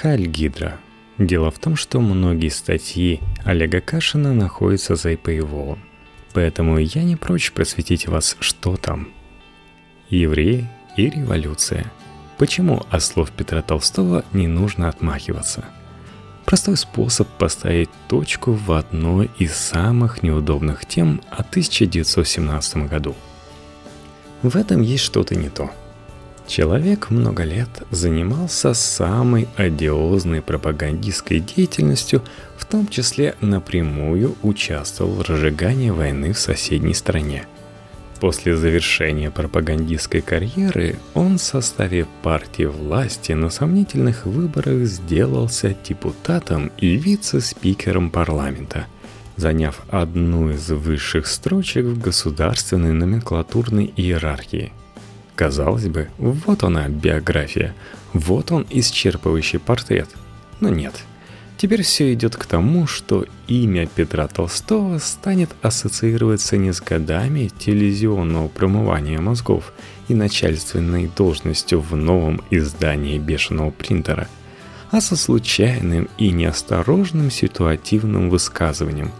Хальгидра. Дело в том, что многие статьи Олега Кашина находятся за paywall, поэтому я не прочь просветить вас, что там. Евреи и революция. Почему от слов Петра Толстого не нужно отмахиваться? Простой способ поставить точку в одной из самых неудобных тем о 1917 году. В этом есть что-то не то – Человек много лет занимался самой одиозной пропагандистской деятельностью, в том числе напрямую участвовал в разжигании войны в соседней стране. После завершения пропагандистской карьеры он в составе партии власти на сомнительных выборах сделался депутатом и вице-спикером парламента, заняв одну из высших строчек в государственной номенклатурной иерархии – Казалось бы, вот она биография, вот он исчерпывающий портрет. Но нет. Теперь все идет к тому, что имя Петра Толстого станет ассоциироваться не с годами телевизионного промывания мозгов и начальственной должностью в новом издании бешеного принтера, а со случайным и неосторожным ситуативным высказыванием.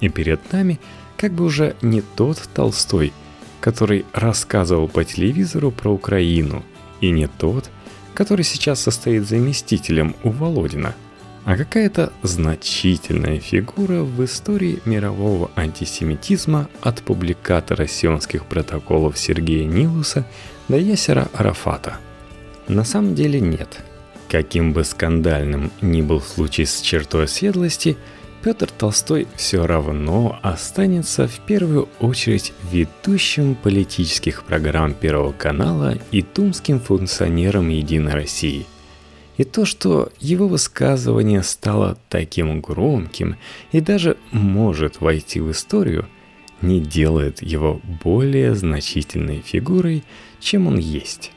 И перед нами как бы уже не тот Толстой – который рассказывал по телевизору про Украину, и не тот, который сейчас состоит заместителем у Володина, а какая-то значительная фигура в истории мирового антисемитизма от публикатора сионских протоколов Сергея Нилуса до Ясера Арафата. На самом деле нет. Каким бы скандальным ни был случай с чертой оседлости – Петр Толстой все равно останется в первую очередь ведущим политических программ Первого канала и тумским функционером Единой России. И то, что его высказывание стало таким громким и даже может войти в историю, не делает его более значительной фигурой, чем он есть.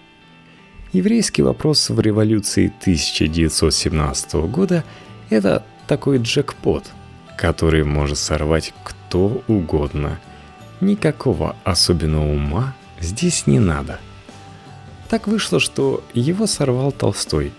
Еврейский вопрос в революции 1917 года – это такой джекпот – который может сорвать кто угодно. Никакого особенного ума здесь не надо. Так вышло, что его сорвал Толстой,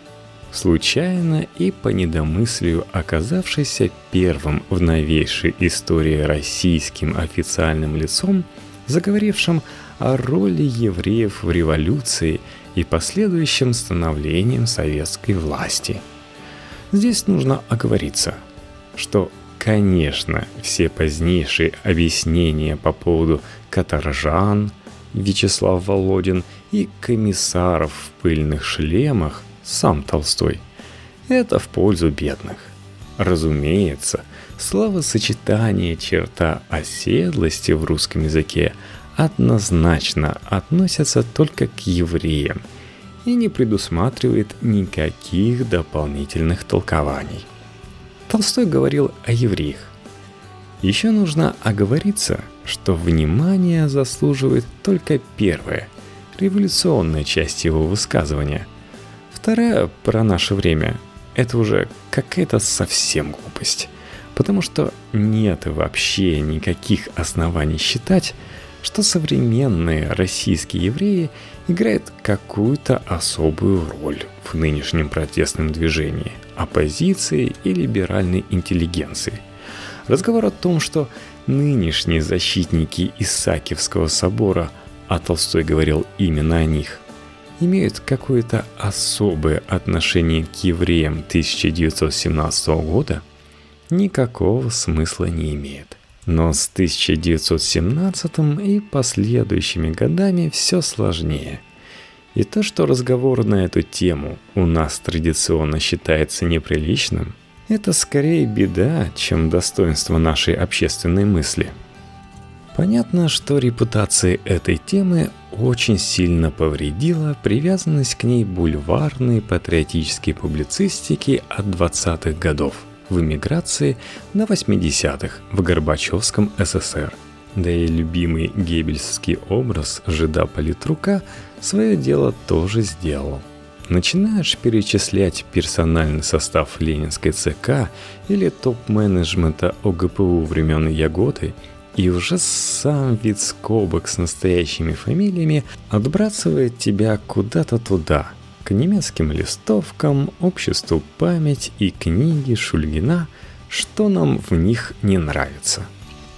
случайно и по недомыслию оказавшийся первым в новейшей истории российским официальным лицом, заговорившим о роли евреев в революции и последующем становлении советской власти. Здесь нужно оговориться, что Конечно, все позднейшие объяснения по поводу каторжан, Вячеслав Володин и комиссаров в пыльных шлемах, сам Толстой, это в пользу бедных. Разумеется, словосочетание черта оседлости в русском языке однозначно относятся только к евреям и не предусматривает никаких дополнительных толкований. Толстой говорил о евреях. Еще нужно оговориться, что внимание заслуживает только первая, революционная часть его высказывания. Вторая про наше время – это уже какая-то совсем глупость, потому что нет вообще никаких оснований считать, что современные российские евреи играют какую-то особую роль в нынешнем протестном движении – оппозиции и либеральной интеллигенции. Разговор о том, что нынешние защитники Исаакиевского собора, а Толстой говорил именно о них, имеют какое-то особое отношение к евреям 1917 года, никакого смысла не имеет. Но с 1917 и последующими годами все сложнее – и то, что разговор на эту тему у нас традиционно считается неприличным, это скорее беда, чем достоинство нашей общественной мысли. Понятно, что репутация этой темы очень сильно повредила привязанность к ней бульварной патриотической публицистики от 20-х годов в эмиграции на 80-х в Горбачевском СССР. Да и любимый геббельский образ жида политрука – свое дело тоже сделал. Начинаешь перечислять персональный состав Ленинской ЦК или топ-менеджмента ОГПУ времен Ягоды, и уже сам вид скобок с настоящими фамилиями отбрасывает тебя куда-то туда, немецким листовкам, обществу память и книги Шульгина, что нам в них не нравится.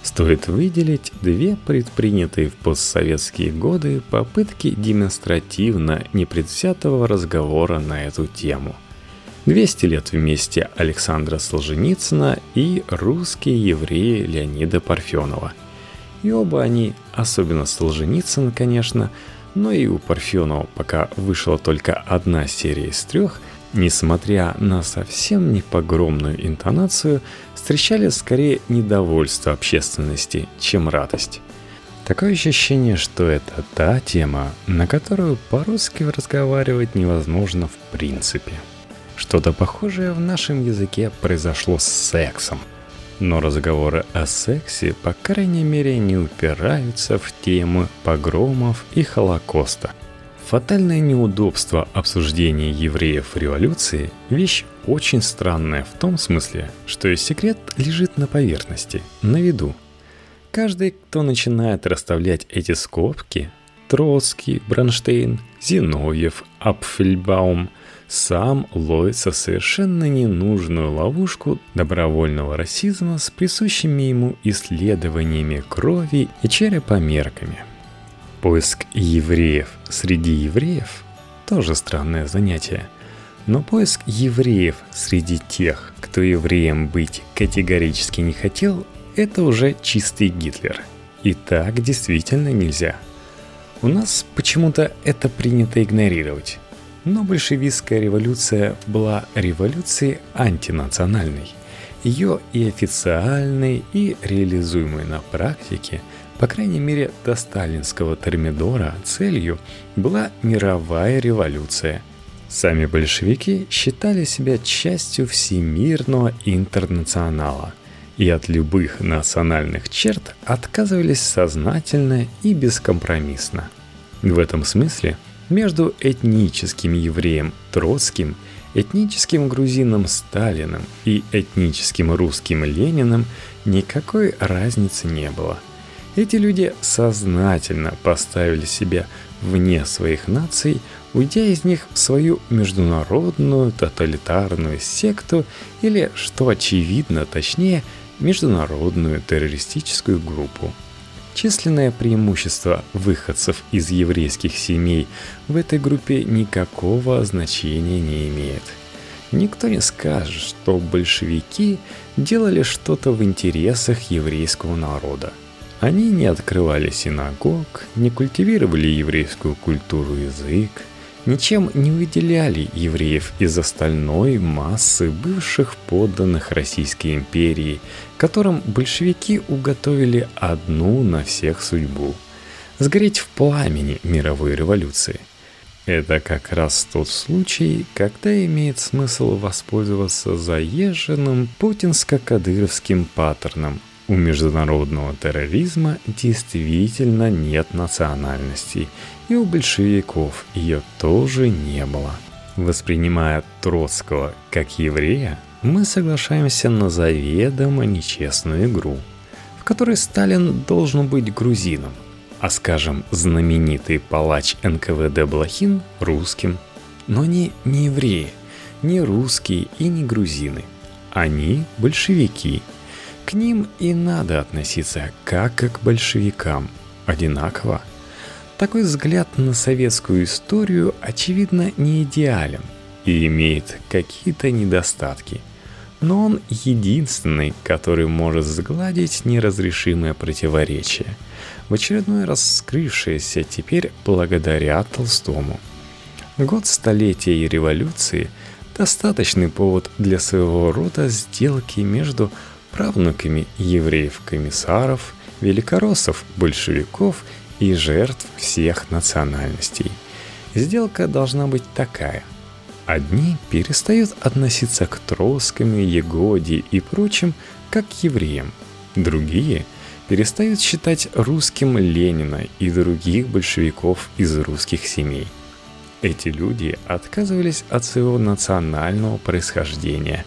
Стоит выделить две предпринятые в постсоветские годы попытки демонстративно непредвзятого разговора на эту тему. 200 лет вместе Александра Солженицына и русские евреи Леонида Парфенова. И оба они, особенно Солженицын, конечно, но и у Парфенова пока вышла только одна серия из трех, несмотря на совсем не погромную интонацию, встречали скорее недовольство общественности, чем радость. Такое ощущение, что это та тема, на которую по-русски разговаривать невозможно в принципе. Что-то похожее в нашем языке произошло с сексом – но разговоры о сексе, по крайней мере, не упираются в темы погромов и Холокоста. Фатальное неудобство обсуждения евреев революции – вещь очень странная в том смысле, что секрет лежит на поверхности, на виду. Каждый, кто начинает расставлять эти скобки – Троцкий, Бронштейн, Зиновьев, Апфельбаум – сам ловится в совершенно ненужную ловушку добровольного расизма с присущими ему исследованиями крови и черепомерками. Поиск евреев среди евреев – тоже странное занятие. Но поиск евреев среди тех, кто евреем быть категорически не хотел, это уже чистый Гитлер. И так действительно нельзя. У нас почему-то это принято игнорировать. Но большевистская революция была революцией антинациональной. Ее и официальной, и реализуемой на практике, по крайней мере до сталинского термидора, целью была мировая революция. Сами большевики считали себя частью всемирного интернационала и от любых национальных черт отказывались сознательно и бескомпромиссно. В этом смысле – между этническим евреем Троцким, этническим грузином Сталиным и этническим русским Лениным никакой разницы не было. Эти люди сознательно поставили себя вне своих наций, уйдя из них в свою международную тоталитарную секту или, что очевидно точнее, международную террористическую группу. Численное преимущество выходцев из еврейских семей в этой группе никакого значения не имеет. Никто не скажет, что большевики делали что-то в интересах еврейского народа. Они не открывали синагог, не культивировали еврейскую культуру и язык, ничем не выделяли евреев из остальной массы бывших подданных Российской империи, которым большевики уготовили одну на всех судьбу – сгореть в пламени мировой революции. Это как раз тот случай, когда имеет смысл воспользоваться заезженным путинско-кадыровским паттерном – у международного терроризма действительно нет национальностей, и у большевиков ее тоже не было. Воспринимая Троцкого как еврея, мы соглашаемся на заведомо нечестную игру, в которой Сталин должен быть грузином, а, скажем, знаменитый палач НКВД Блохин – русским. Но они не евреи, не русские и не грузины. Они – большевики – к ним и надо относиться как к большевикам, одинаково. Такой взгляд на советскую историю, очевидно, не идеален и имеет какие-то недостатки. Но он единственный, который может сгладить неразрешимое противоречие, в очередной раз скрывшееся теперь благодаря Толстому. Год столетия и революции – достаточный повод для своего рода сделки между правнуками евреев-комиссаров, великороссов, большевиков и жертв всех национальностей. Сделка должна быть такая. Одни перестают относиться к Троцкому, Егоде и прочим как к евреям. Другие перестают считать русским Ленина и других большевиков из русских семей. Эти люди отказывались от своего национального происхождения,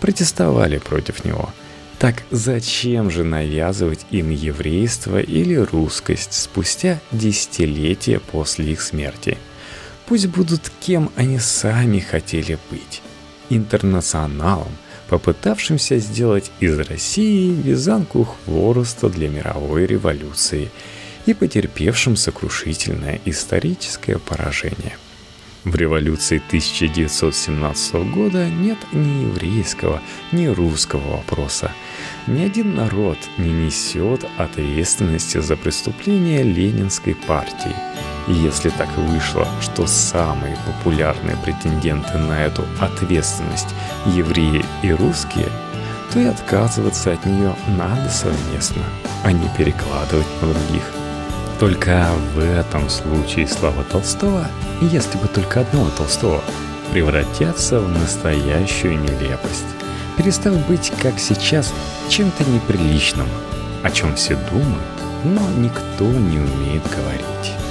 протестовали против него – так зачем же навязывать им еврейство или русскость спустя десятилетия после их смерти? Пусть будут кем они сами хотели быть. Интернационалом, попытавшимся сделать из России вязанку хвороста для мировой революции и потерпевшим сокрушительное историческое поражение – в революции 1917 года нет ни еврейского, ни русского вопроса. Ни один народ не несет ответственности за преступления Ленинской партии. И если так вышло, что самые популярные претенденты на эту ответственность – евреи и русские, то и отказываться от нее надо совместно, а не перекладывать на других. Только в этом случае слова Толстого, если бы только одного Толстого, превратятся в настоящую нелепость, перестав быть, как сейчас, чем-то неприличным, о чем все думают, но никто не умеет говорить.